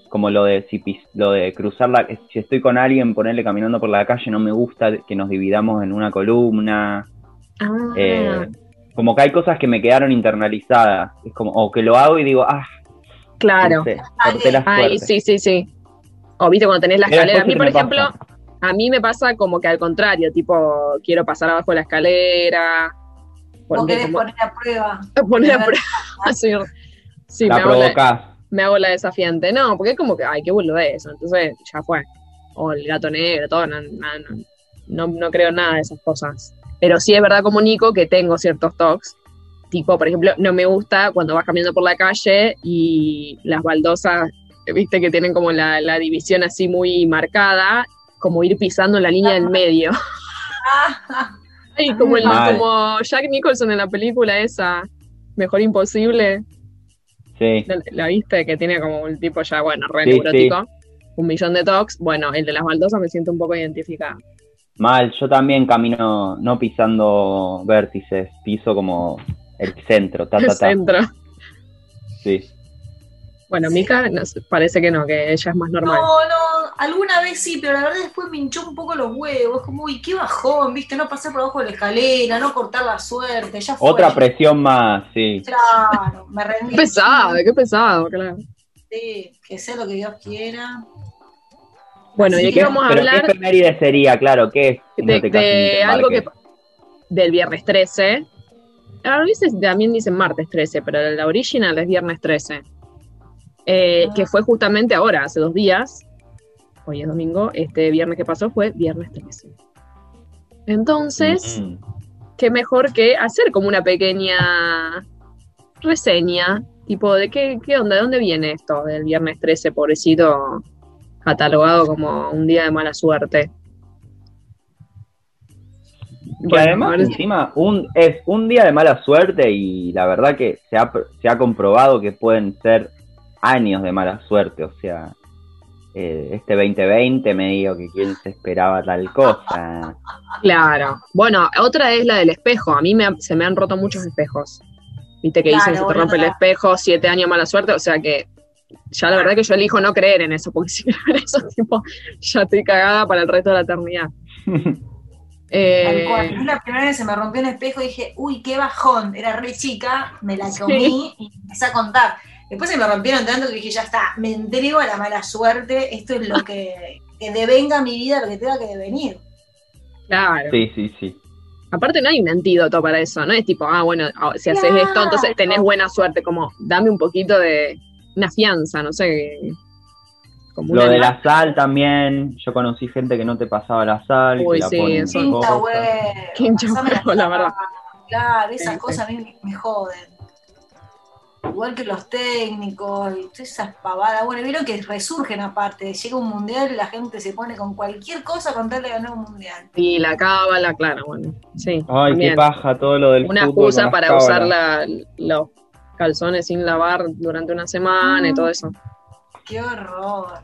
como lo de si pis- lo de cruzar la si estoy con alguien ponerle caminando por la calle no me gusta que nos dividamos en una columna. Ah, Eh, como que hay cosas que me quedaron internalizadas. Es como, o que lo hago y digo, ah, claro. no sé, Ay, sí, sí, sí. O viste cuando tenés la escalera. A mí, por ejemplo, a mí me pasa como que al contrario, tipo, quiero pasar abajo de la escalera. Vos Porque querés como, poner a prueba. [LAUGHS] poner a prueba. [LAUGHS] Sí, sí, me, la hago la, me hago la desafiante. No, porque es como que, ay, qué de eso. Entonces, ya fue. O el gato negro, todo. No, no, no, no, no creo en nada de esas cosas. Pero sí es verdad como Nico que tengo ciertos toques. Tipo, por ejemplo, no me gusta cuando vas caminando por la calle y las baldosas, viste que tienen como la, la división así muy marcada, como ir pisando la línea del medio. [LAUGHS] Ay, como, el, como Jack Nicholson en la película esa, Mejor Imposible. Sí. ¿La, la viste? Que tiene como un tipo ya, bueno, re Sí, neurótico. Un millón de tocs. Bueno, el de las baldosas me siento un poco identificada. Mal, yo también camino no pisando vértices, piso como el centro, ta, El ta, ta. centro. Sí. Bueno, Mika no parece que no, que ella es más normal. No, no, alguna vez sí, pero la verdad después me hinchó un poco los huevos. Es como, uy, qué bajón, viste, no pasar por abajo de la escalera, no cortar la suerte, ya fue. Otra presión más, sí. Claro, me rendí. Qué pesado, qué pesado, claro. Sí, que sea lo que Dios quiera. Bueno, ¿y de Sí, qué vamos a Pero hablar? ¿qué efeméride sería? Claro, ¿qué es? No de, te algo que del viernes 13. A veces también dicen martes 13, pero la original es viernes 13. Eh, Ah. Que fue justamente ahora, hace dos días. Hoy es domingo, este viernes que pasó fue viernes 13. Entonces, Mm. qué mejor que hacer como una pequeña reseña, tipo, ¿de qué, qué onda? ¿De dónde viene esto del viernes 13, pobrecito, catalogado como un día de mala suerte? Y Bueno, además, encima, un, es un día de mala suerte y la verdad que se ha, se ha comprobado que pueden ser años de mala suerte. O sea, eh, este 2020 me digo que quién se esperaba tal cosa. Claro. Bueno, otra es la del espejo. A mí me, ha- se me han roto muchos espejos. Viste que Claro, dicen se te rompe el espejo, siete años mala suerte. O sea que ya la verdad que yo elijo no creer en eso, porque [LAUGHS] si creo en eso, tipo, ya estoy cagada para el resto de la eternidad. [LAUGHS] Eh, cual. La primera vez se me rompió un espejo y dije, uy, qué bajón. Era re chica, me la comí y empecé a contar. Después se me rompieron tanto que dije, ya está, me entrego a la mala suerte, esto es lo que, que devenga mi vida, lo que tenga que devenir. claro. Sí, sí, sí. Aparte no hay un antídoto para eso, no es tipo, ah, bueno, ah, si haces esto, entonces tenés buena suerte, como dame un poquito de una fianza, no sé. Como Lo de la sal también, yo conocí gente que no te pasaba la sal, Uy, que la sí, ponen eso. Quinta la verdad. Claro, esas Sí, cosas a mí me joden. Igual que los técnicos, y todas esas pavadas. Bueno, vieron que resurgen aparte. Llega un mundial y la gente se pone con cualquier cosa con tal de ganar un mundial. Y la cábala, claro, bueno, sí. Ay, también. qué paja todo lo del Una fútbol excusa para usar la- los calzones sin lavar durante una semana y todo eso. ¡Qué horror!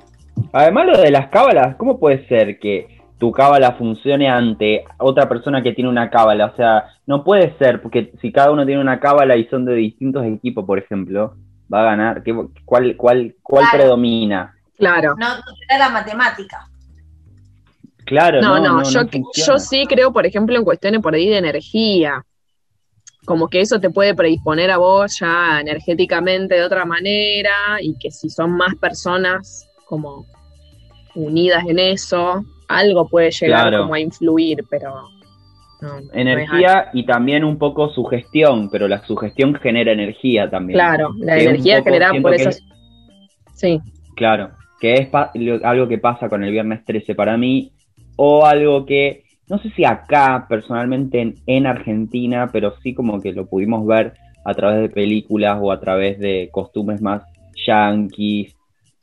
Además lo de las cábalas, ¿cómo puede ser que tu cábala funcione ante otra persona que tiene una cábala? O sea, no puede ser, porque si cada uno tiene una cábala y son de distintos equipos, por ejemplo, va a ganar. ¿Qué- ¿Cuál, cuál, cuál Claro. predomina? Claro. No, no da la matemática. Claro, No, no, no, no, yo, yo sí creo, por ejemplo, en cuestiones por ahí de energía. como que eso te puede predisponer a vos ya energéticamente de otra manera y que si son más personas como unidas en eso, algo puede llegar como a influir, pero... energía y también un poco sugestión, pero la sugestión genera energía también. Claro, la energía generada por eso. Sí. Claro, que es algo que pasa con el viernes 13 para mí, o algo que no sé si acá personalmente en, Argentina, pero sí como que lo pudimos ver a través de películas o a través de costumbres más yanquis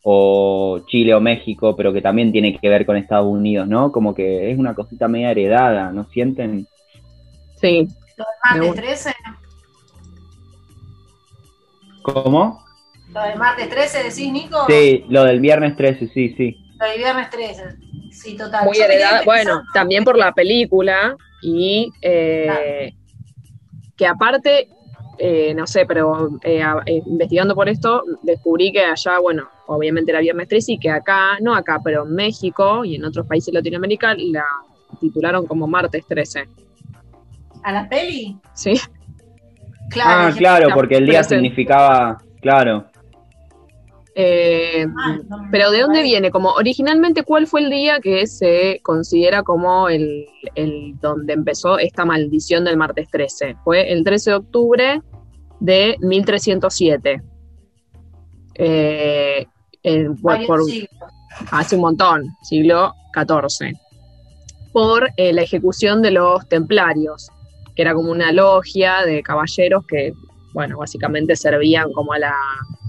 o Chile o México, pero que también tiene que ver con Estados Unidos, ¿no? Como que es una cosita media heredada, ¿no sienten? Sí. ¿Lo del martes 13? ¿Cómo? ¿Lo del martes 13 decís, Nico? Sí, lo del viernes 13, sí, sí. Lo del viernes 13. Sí, total. Muy heredada, bueno, también por la película y eh, que aparte, eh, no sé, pero eh, investigando por esto, descubrí que allá, bueno, obviamente era Viernes 13 y que acá, no acá, pero en México y en otros países de Latinoamérica la titularon como Martes 13. ¿A la peli? Sí. Claro, ah, claro, porque el día significaba, claro. Eh, pero ¿de dónde viene? Como originalmente, ¿cuál fue el día que se considera como el, donde empezó esta maldición del martes 13? Fue el 13 de octubre de 1307. Eh, hace un montón, siglo XIV, por eh, la ejecución de los templarios, que era como una logia de caballeros que, bueno, básicamente servían como a la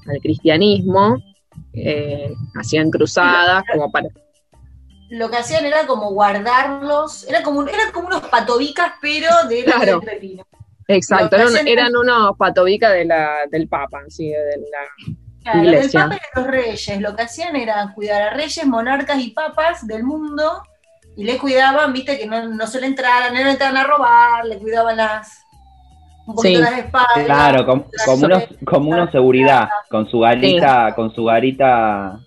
al cristianismo, eh, hacían cruzadas como para... Lo que hacían era como guardarlos, era como, eran como unos patobicas, pero de claro. Exacto, eran, unos patobicas de la, del Papa, sí, de la iglesia. Del Papa y de los reyes. Lo que hacían era cuidar a reyes, monarcas y papas del mundo y les cuidaban, viste, que no, no se le entraran, no le entraran a robar, le cuidaban las, un sí. Claro, como, como, uno, seguridad, con su garita, con su garita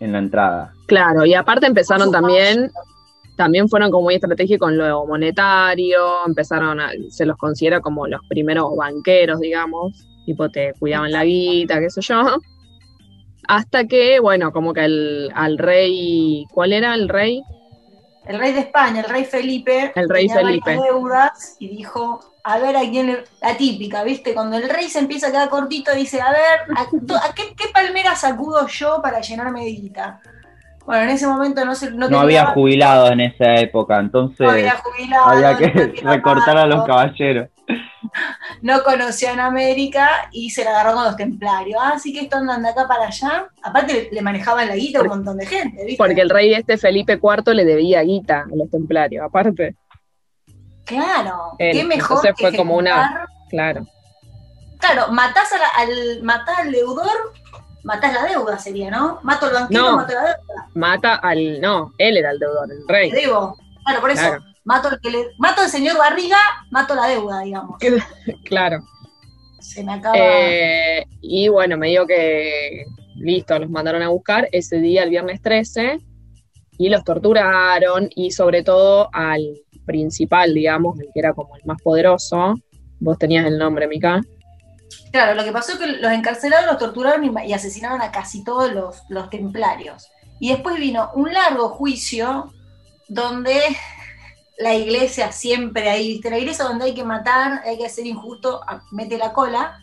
en la entrada. Claro, y aparte empezaron también, también fueron como muy estratégicos con lo monetario, empezaron a, se los considera como los primeros banqueros, digamos, tipo te cuidaban la guita, qué sé yo. Hasta que, bueno, como que el, al rey, ¿cuál era el rey? El rey de España, el rey Felipe, el rey Felipe. deudas y dijo, a ver a quién la típica, ¿viste? Cuando el rey se empieza a quedar cortito, dice, a ver, ¿a, qué, palmera sacudo yo para llenarme de guita? Bueno, en ese momento no se no, había jubilados en esa época, entonces no había, había que recortar a los caballeros. [LAUGHS] No conocían América y se la agarró con los templarios. Ah, así que esto andan de acá para allá. Aparte le manejaban la guita a un montón de gente, ¿viste? Porque el rey este Felipe IV le debía guita a los templarios, aparte. Claro, qué mejor. Entonces fue como una. Claro. Claro, matás al, matás al deudor, matás la deuda, sería, ¿no? Mato al banquero, mato la deuda. Mata al. No, él era el deudor, el rey. Debo. Claro, por eso. Mato, al que le, mato al señor Barriga, mato la deuda, digamos. claro. Se me acaba. Eh, y bueno, me digo que. Listo, los mandaron a buscar ese día, el viernes 13, y los torturaron, y sobre todo al principal, digamos, el que era como el más poderoso. Vos tenías el nombre, Mika. Claro, lo que pasó es que los encarcelados los torturaron y, asesinaron a casi todos los, los templarios. Y después vino un largo juicio donde la iglesia siempre ahí, ¿viste? La iglesia donde hay que matar, hay que ser injusto, mete la cola.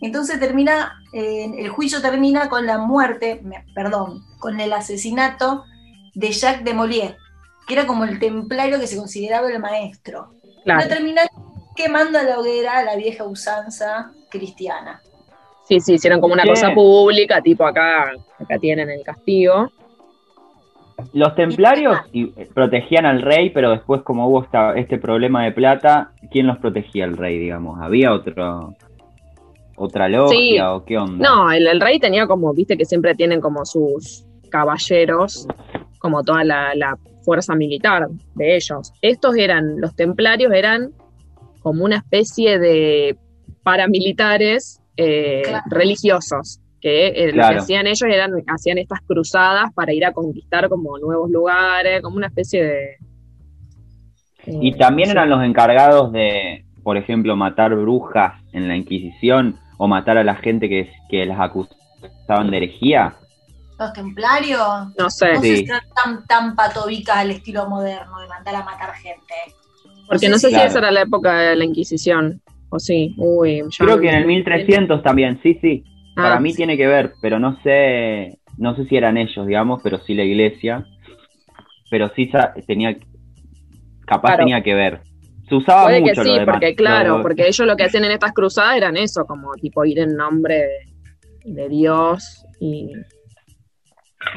Entonces termina, eh, el juicio termina con la muerte, perdón, con el asesinato de Jacques de Mollier, que era como el templario que se consideraba el maestro. Claro. termina quemando a la hoguera la vieja usanza cristiana. Sí, sí, hicieron como una cosa pública, tipo acá, acá tienen el castigo. Los templarios protegían al rey, pero después como hubo este problema de plata, ¿quién los protegía al rey, digamos? ¿Había otro otra logia o qué onda? No, el, rey tenía como, viste que siempre tienen como sus caballeros, como toda la fuerza militar de ellos. Estos eran, los templarios eran como una especie de paramilitares eh, religiosos, que eh, lo que hacían ellos eran, hacían estas cruzadas para ir a conquistar como nuevos lugares, como una especie de... y también eran los encargados de, por ejemplo, matar brujas en la Inquisición o matar a la gente que, que las acusaban de herejía? Los templarios. No sé. No Sí. sé si eran tan, tan patobicas al estilo moderno de mandar a matar gente. Porque no sé si Claro. esa era la época de la Inquisición. O sí. Uy, Creo me- que en el 1300 también, sí, sí. Ah, Para mí tiene que ver, pero no sé, no sé si eran ellos, digamos, pero sí la iglesia. Pero sí tenía, capaz Claro. tenía que ver. Se usaba Puede mucho que lo sí, porque claro, lo porque ellos lo que hacían en estas cruzadas eran eso, como tipo ir en nombre de, de Dios y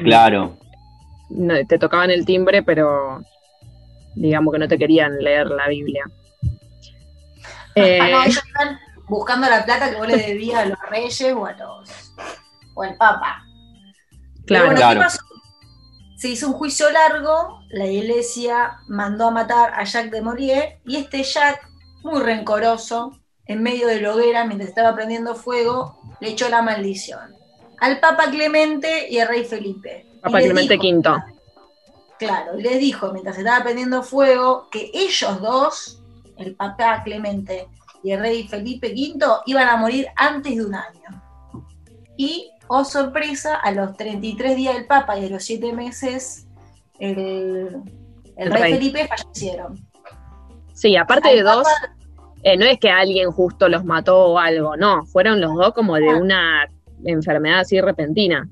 Claro, no, te tocaban el timbre, pero digamos que no te querían leer la Biblia. Eh, Ah, no, ellos están buscando la plata que vos le debías a los reyes o a los o al papa. Pero claro, bueno, Claro. ¿qué pasó? Se hizo un juicio largo, la iglesia mandó a matar a Jacques de Maurier y este Jacques, muy rencoroso, en medio de la hoguera, mientras estaba prendiendo fuego, le echó la maldición al Papa Clemente y al Rey Felipe. Papa Clemente dijo- V. Claro, y les dijo mientras estaba prendiendo fuego que ellos dos, el Papa Clemente y el Rey Felipe V, iban a morir antes de un año. Y, oh sorpresa, a los 33 días del Papa y a los 7 meses, el, el El Rey, rey. Felipe fallecieron. Sí, aparte Al de dos, eh, no es que alguien justo los mató o algo, no, fueron los dos como de una enfermedad así repentina.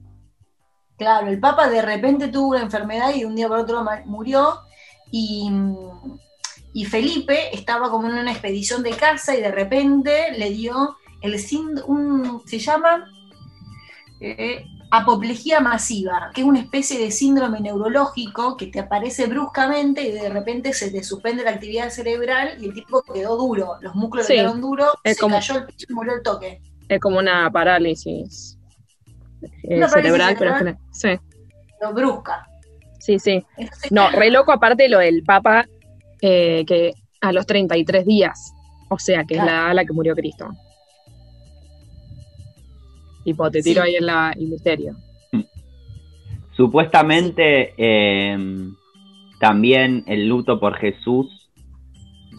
Claro, el Papa de repente tuvo una enfermedad y de un día por otro murió. Y, y Felipe estaba como en una expedición de casa y de repente le dio el sínd- un se llama eh, apoplejía masiva, que es una especie de síndrome neurológico que te aparece bruscamente y de repente se te suspende la actividad cerebral y el tipo quedó duro, los músculos Sí, quedaron duros, se como- cayó al piso y murió el toque. Es como una parálisis eh, Una parálisis cerebral, pero sí, Lo brusca. sí, sí. Entonces, No, re loco aparte lo del Papa eh, que a los 33 días, o sea, que es la edad a la que murió Cristo. Tipo, te tiro Sí. ahí en la, el misterio. supuestamente eh, también el luto por Jesús,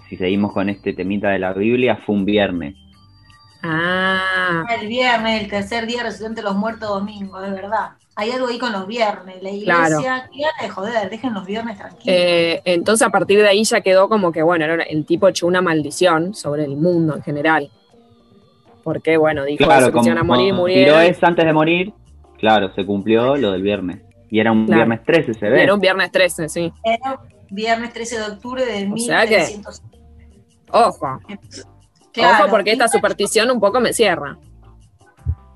si seguimos con este temita de la Biblia, fue un viernes. Ah, El viernes, el tercer día resucitante de los muertos domingo, es verdad. Hay algo ahí con los viernes. La iglesia, gana de joder, dejen los viernes tranquilos. eh, entonces a partir de ahí ya quedó como que, bueno, era- el tipo echó una maldición sobre el mundo en general. Porque, bueno, dijo Claro, eso, que se iban a morir, tiró murieron. eso antes de morir, claro, se cumplió lo del viernes. Y era un Claro. viernes 13, se Y ve. Era un viernes 13, sí. Era viernes 13 de octubre de O sea que- 1300. Ojo, Claro, ojo, porque esta superstición un poco me cierra.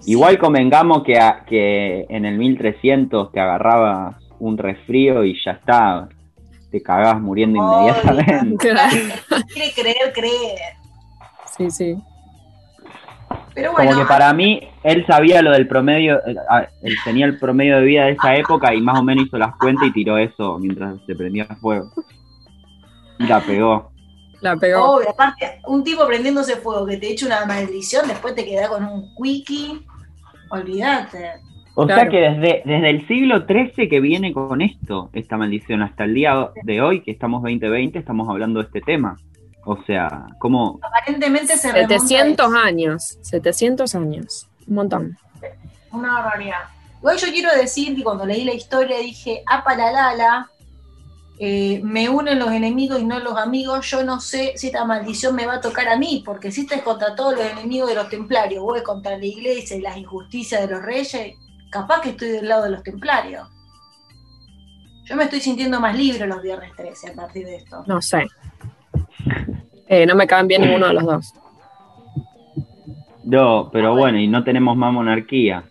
Igual convengamos que, a- que en el 1300 te agarrabas un resfrío y ya está, te cagabas muriendo inmediatamente. [LAUGHS] Quiere creer, creer. Sí, sí. Pero bueno, Como que para mí, él sabía lo del promedio, eh, él tenía el promedio de vida de esa época y más o menos hizo las cuentas y tiró eso mientras se prendía fuego. Y la pegó. La pegó. obvio, aparte, un tipo prendiéndose fuego que te echa una maldición, después te queda con un quickie. Olvídate. O Claro. sea que desde, desde el siglo XIII que viene con esto, esta maldición, hasta el día de hoy, que estamos 2020, estamos hablando de este tema. O sea, ¿cómo? Aparentemente se remonta 700 a años. 700 años. Un montón. Una barbaridad. Igual yo quiero decir que cuando leí la historia dije, apalalala, eh, me unen los enemigos y no los amigos, yo no sé si esta maldición me va a tocar a mí, porque si esta es contra todos los enemigos de los templarios, vos es contra la iglesia y las injusticias de los reyes, capaz que estoy del lado de los templarios. Yo me estoy sintiendo más libre los viernes 13 a partir de esto. No sé. Eh, no me caen bien ninguno de los dos. No, pero bueno, y no tenemos más monarquía.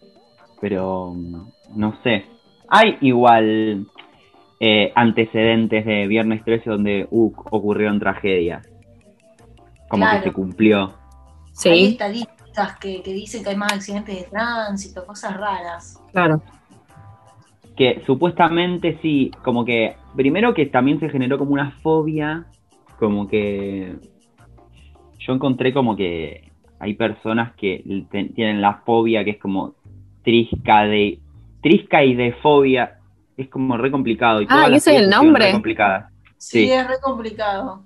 Pero mm, no sé. Hay igual eh, antecedentes de Viernes 13 donde uh, ocurrieron tragedias. Como Claro. que se cumplió. Hay Sí, estadísticas que, que dicen que hay más accidentes de tránsito, cosas raras. claro. Que supuestamente sí, como que primero que también se generó como una fobia, como que yo encontré como que hay personas que tienen la fobia que es como trisca de trisca y de fobia, es como re complicado y Ah, todas ¿y las ese es el nombre? Sí, Sí. es re complicado.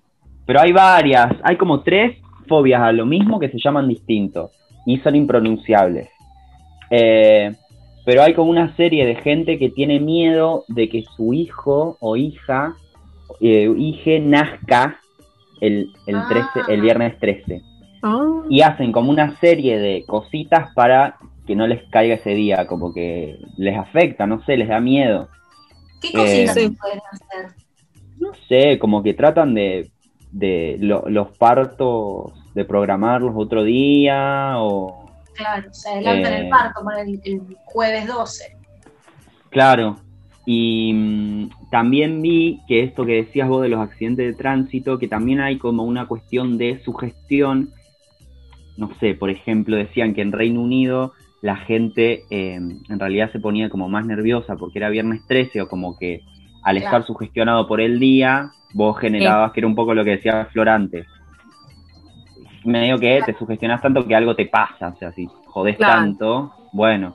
Pero hay varias, hay como tres fobias a lo mismo que se llaman distintos y son impronunciables. Eh, pero hay como una serie de gente que tiene miedo de que su hijo o hija, eh, hije, nazca el, el, 13, el viernes 13. Ah. Y hacen como una serie de cositas para que no les caiga ese día, como que les afecta, no sé, les da miedo. ¿Qué cositas Eh, pueden hacer? No sé, como que tratan de, de lo- los partos, de programarlos otro día o... Claro, se adelantan Eh. el parto el, el jueves 12. Claro. Y mm, también vi que esto que decías vos de los accidentes de tránsito, que también hay como una cuestión de sugestión. No sé, por ejemplo, decían que en Reino Unido la gente eh, en realidad se ponía como más nerviosa porque era viernes 13 o como que al Claro. estar sugestionado por el día, vos generabas, que era un poco lo que decía Flor antes. Medio que te sugestionas tanto que algo te pasa, o sea, si jodés Claro. tanto, bueno,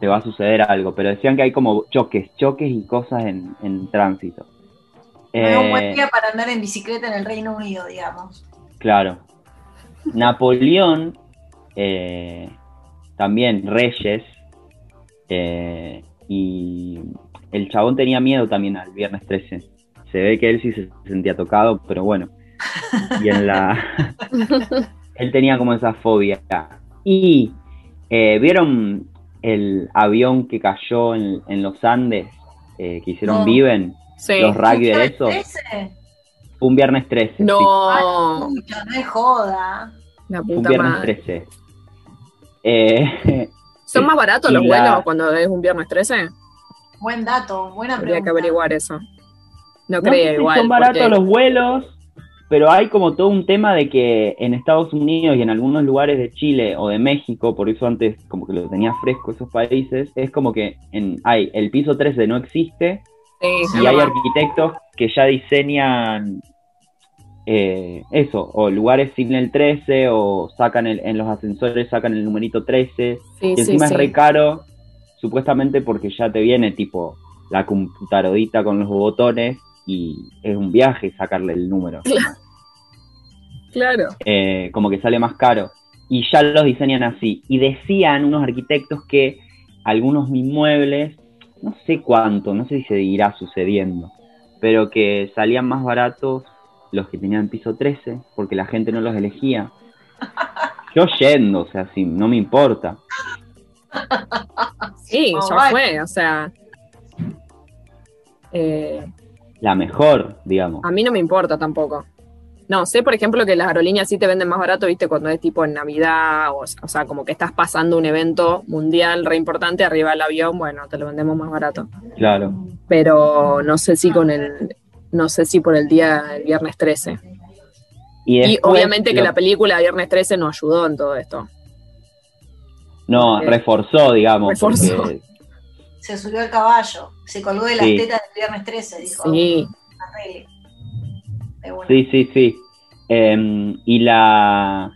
te va a suceder algo, pero decían que hay como choques, choques y cosas en, en tránsito. Es un Eh, buen día para andar en bicicleta en el Reino Unido, digamos. Claro. [LAUGHS] Napoleón, eh, también Reyes, eh, y el chabón tenía miedo también al viernes 13. Se ve que él sí se sentía tocado, pero bueno. Y en la. [LAUGHS] él tenía como esa fobia. Y. eh, ¿Vieron el avión que cayó en, en los Andes? eh, que hicieron No. Viven. Sí. Los rugby de ¿Viernes eso. 13? Fue un viernes 13. sí. No, Pucha, no es joda. la un viernes madre. 13. Eh, [LAUGHS] ¿Son más baratos los la- vuelos cuando es un viernes 13? Buen dato, buena Habría pregunta. que averiguar eso. No, no si igual. son baratos porque- los vuelos, pero hay como todo un tema de que en Estados Unidos y en algunos lugares de Chile o de México, por eso antes como que lo tenía fresco esos países, es como que en, hay el piso 13 no existe Sí, y hay arquitectos que ya diseñan eh, eso, o lugares sin el 13, o sacan el, en los ascensores sacan el numerito 13, Sí, y encima sí. es re caro, supuestamente porque ya te viene tipo la computarodita con los botones y es un viaje sacarle el número. Claro. Eh, como que sale más caro. Y ya los diseñan así. Y decían unos arquitectos que algunos inmuebles, no sé cuánto, no sé si seguirá sucediendo, pero que salían más baratos los que tenían piso 13 porque la gente no los elegía. Yo yendo, o sea, sí, no me importa. [LAUGHS] Sí, Oh, ya vale. fue, o sea. eh, La mejor, digamos. a mí no me importa tampoco. No, sé, por ejemplo, que las aerolíneas sí te venden más barato, viste, cuando es tipo en Navidad, o, o sea, como que estás pasando un evento mundial re importante arriba del avión, bueno, te lo vendemos más barato. Claro. Pero no sé si con el, no sé si por el día, el viernes 13. Y, obviamente que la película Viernes 13 no ayudó en todo esto. No, porque- reforzó, digamos. Reforzó. porque- Se subió al caballo, se colgó de las Sí. tetas del viernes 13, dijo. Sí. De. Sí, sí, sí. Em, y la...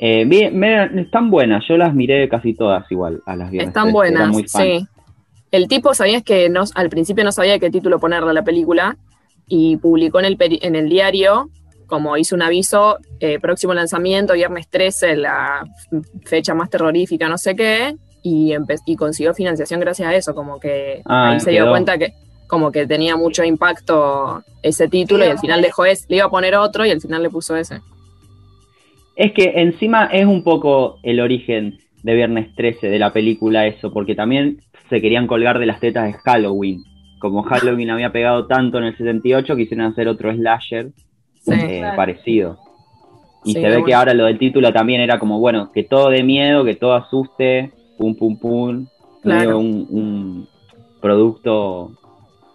eh, bien, me- están buenas, yo las miré casi todas igual a las viernes. están 13, era buenas, sí. El tipo, ¿sabías que no, al principio no sabía qué título ponerle a la película? Y publicó en el, peri- en el diario, como hizo un aviso, eh, próximo lanzamiento, viernes 13, la fecha más terrorífica, no sé qué, y, y consiguió financiación gracias a eso, como que Ah, ahí se dio quedó. cuenta que como que tenía mucho impacto ese título y al final dejó ese, le iba a poner otro y al final le puso ese. Es que encima es un poco el origen de Viernes 13 de la película eso, porque también se querían colgar de las tetas de Halloween. Como Halloween había pegado tanto en el 78, quisieron hacer otro slasher Sí. eh, Claro. parecido. Y Sí, se ve bueno. que ahora lo del título también era como, bueno, que todo de miedo, que todo asuste, pum, pum, pum. Claro. Un, un producto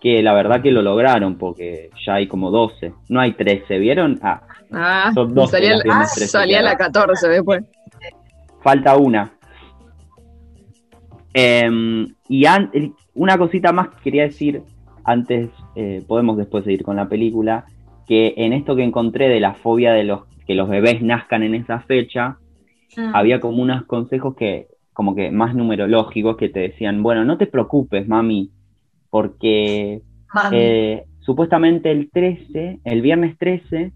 que la verdad que lo lograron, porque ya hay como 12. No hay 13, ¿vieron? Ah, Ah, Son 12 salía, las viernes ah, 13 salía que la hay. 14 después. falta una. Em, y an- una cosita más que quería decir antes, eh, podemos después seguir con la película, que en esto que encontré de la fobia de los que los bebés nazcan en esa fecha, Mm. había como unos consejos que, como que más numerológicos, que te decían, bueno, no te preocupes, mami, porque Mami. eh, supuestamente el 13, el viernes 13,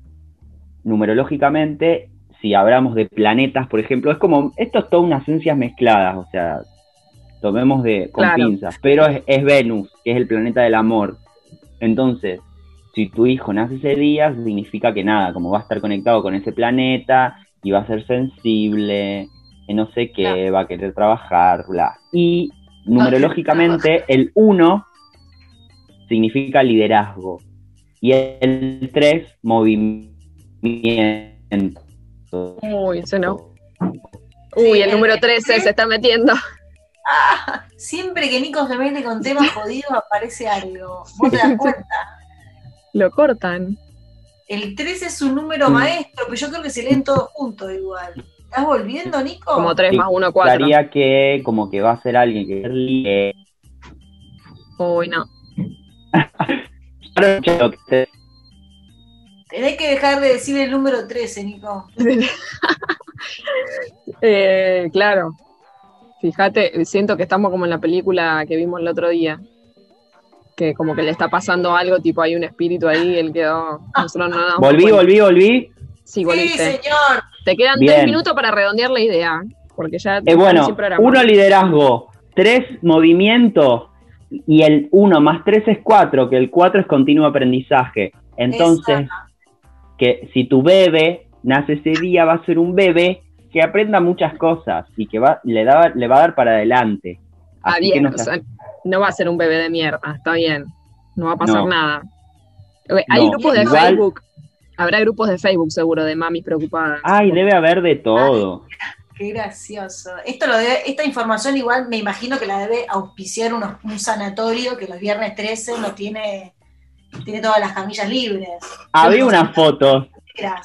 numerológicamente, si hablamos de planetas, por ejemplo, es como, esto es todas unas ciencias mezcladas, o sea, tomemos de con Claro. pinzas, pero es, es Venus, que es el planeta del amor. Entonces, si tu hijo nace ese día, significa que nada, como va a estar conectado con ese planeta y va a ser sensible, y no sé qué, va a querer trabajar, bla. Y numerológicamente, el 1 significa liderazgo y el 3, movimiento. Uy, ese no. Uy, el número 13 se está metiendo. Ah, siempre que Nico se mete con temas [LAUGHS] jodidos aparece algo. ¿Vos te das [LAUGHS] cuenta? Lo cortan. El 13 es un número maestro, pero yo creo que se leen todos juntos igual. ¿Estás volviendo, Nico? Como 3 más 1, 4. Significaría que como que va a ser alguien que eh, Uy, no. [LAUGHS] Tenés que dejar de decir el número 13, Nico. Eh, claro. Fíjate, siento que estamos como en la película que vimos el otro día. Que como que le está pasando algo, tipo hay un espíritu ahí, él quedó. Nosotros no nos damos Volví, cuenta. volví, volví. Sí, Sí, volviste. señor. Te quedan Bien. tres minutos para redondear la idea. Porque ya Eh, bueno, uno liderazgo, tres movimiento y el uno más tres es cuatro, que el cuatro es continuo aprendizaje. Entonces, que si tu bebé nace ese día, va a ser un bebé que aprenda muchas cosas y que va, le, da, le va a dar para adelante. Ah, Así que bien, no o se- sea, no va a ser un bebé de mierda, está bien. No va a pasar No. nada. Hay No, grupos de igual- Facebook. Habrá grupos de Facebook seguro de mamis preocupadas. Ay, debe haber de todo. Qué gracioso. Esto lo debe, esta información igual me imagino que la debe auspiciar unos- un sanatorio que los viernes 13 no tiene, tiene todas las camillas libres. Había unas fotos,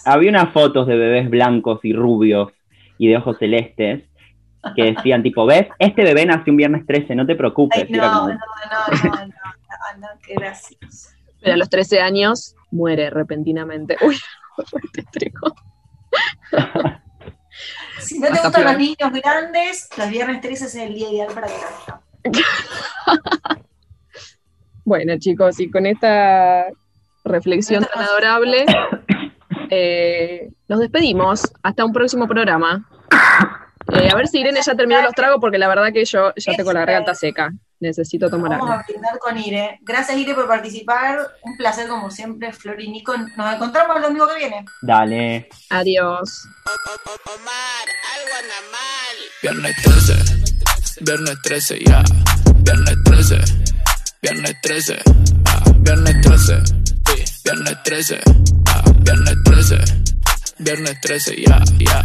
había unas fotos de bebés blancos y rubios y de ojos celestes que decían tipo, ¿ves? Este bebé nació un viernes 13, no te preocupes. Ay, no, como, no, no, no, no, no, no, qué gracioso. Pero a los 13 años muere repentinamente. Uy, [LAUGHS] te trigo. Si no te Hasta gustan peor. los niños grandes, los viernes 13 es el día ideal para que. [LAUGHS] Bueno, chicos, y con esta reflexión tan adorable, eh, nos despedimos. Hasta un próximo programa. Eh, a ver si Irene ya terminó los tragos, porque la verdad que yo ya tengo la garganta seca. Necesito tomar Vamos agua. a brindar con Ire. Gracias, Ire, por participar. Un placer, como siempre, Flor y Nico. Nos encontramos el domingo que viene. Dale. Adiós. Viernes 13, viernes 13, ya. Viernes 13, viernes 13, ah, viernes 13, sí, viernes 13, ah, viernes 13, viernes 13, ya, ya.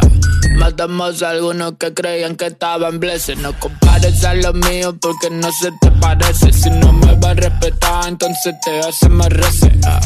Matamos a algunos que creían que estaban blessed. No compares a lo mío porque no se te parece. Si no me vas a respetar, entonces te hace más rece. Ah,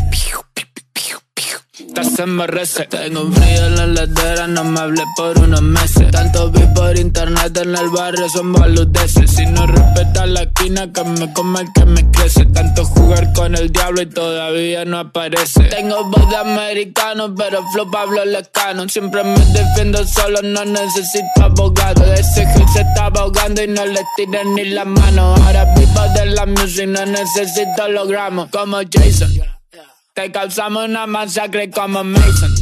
piu. Te hace más rece. Tengo un frío en la ladera, no me hablé por unos meses. Tanto vi por internet en el barrio, son boludeces. Si no respetas la esquina, que me come el que me crece. Tanto jugar con el diablo y todavía no aparece. Tengo voz de americano, pero flow Pablo Lescano. Siempre me defiendo solo, no necesito abogado. Ese hit se estaba ahogando y no le tiré ni la mano. Ahora vivo de la music, no necesito hologramos. Como Jason. Te causamos una masacre como Mason.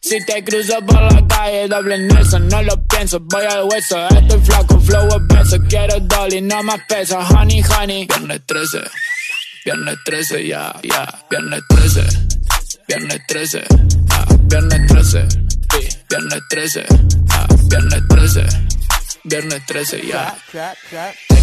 Si te cruzo por la calle, doble Nelson, no lo pienso, voy al hueso, estoy flaco, flow obeso, quiero dolly, no más peso, honey, honey. Viernes 13, viernes 13, ya, ya, viernes 13, viernes 13, ah, viernes 13, sí, viernes 13, ah, viernes 13, viernes 13, ya.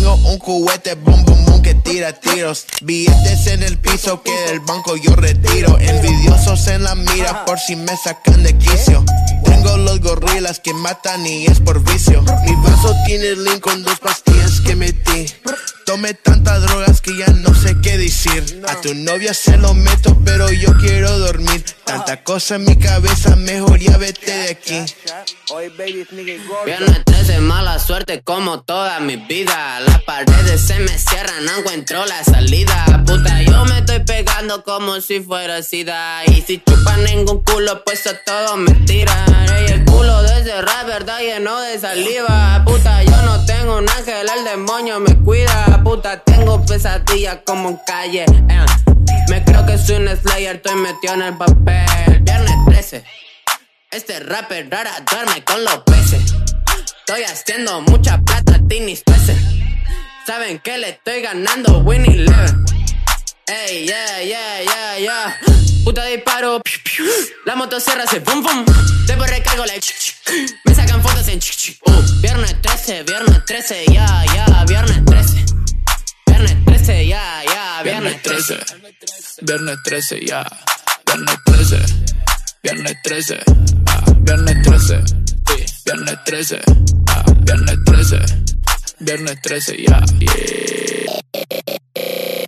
Tengo un juguete boom boom boom que tira tiros. Billetes en el piso que del banco yo retiro. Envidiosos en la mira por si me sacan de quicio. Tengo los gorilas que matan y es por vicio. Mi vaso tiene link con dos pastillas que metí. Tomé tantas drogas que ya no sé qué decir. A tu novia se lo meto, pero yo quiero dormir. Tanta cosa en mi cabeza, mejor ya vete de aquí. Viernes 13, mala suerte como toda mi vida. Las paredes se me cierran, no encuentro la salida. Puta, yo me estoy pegando como si fuera sida. Y si chupan ningún culo, pues a todo me tiran. Y el culo de ese rap, verdad, lleno de saliva. Puta, yo no tengo un ángel, el demonio me cuida. Puta, tengo pesadillas como en calle. eh. Me creo que soy un slayer, estoy metido en el papel. Viernes 13. Este rapper rara duerme con los peces. Estoy haciendo mucha plata, tinis peces. Saben que le estoy ganando Winnie Eleven. Ey, yeah, yeah, yeah, yeah. Puta disparo. La motosierra se pum pum. Después recargo la. Me sacan fotos en. Uh, viernes 13, viernes 13, ya, ya, viernes 13. 13, ya, ya, viernes 13. Viernes 13, ya. Viernes 13. Viernes 13. Ah, viernes 13. Viernes 13. Ah, viernes 13. Viernes 13, ya. Yeah.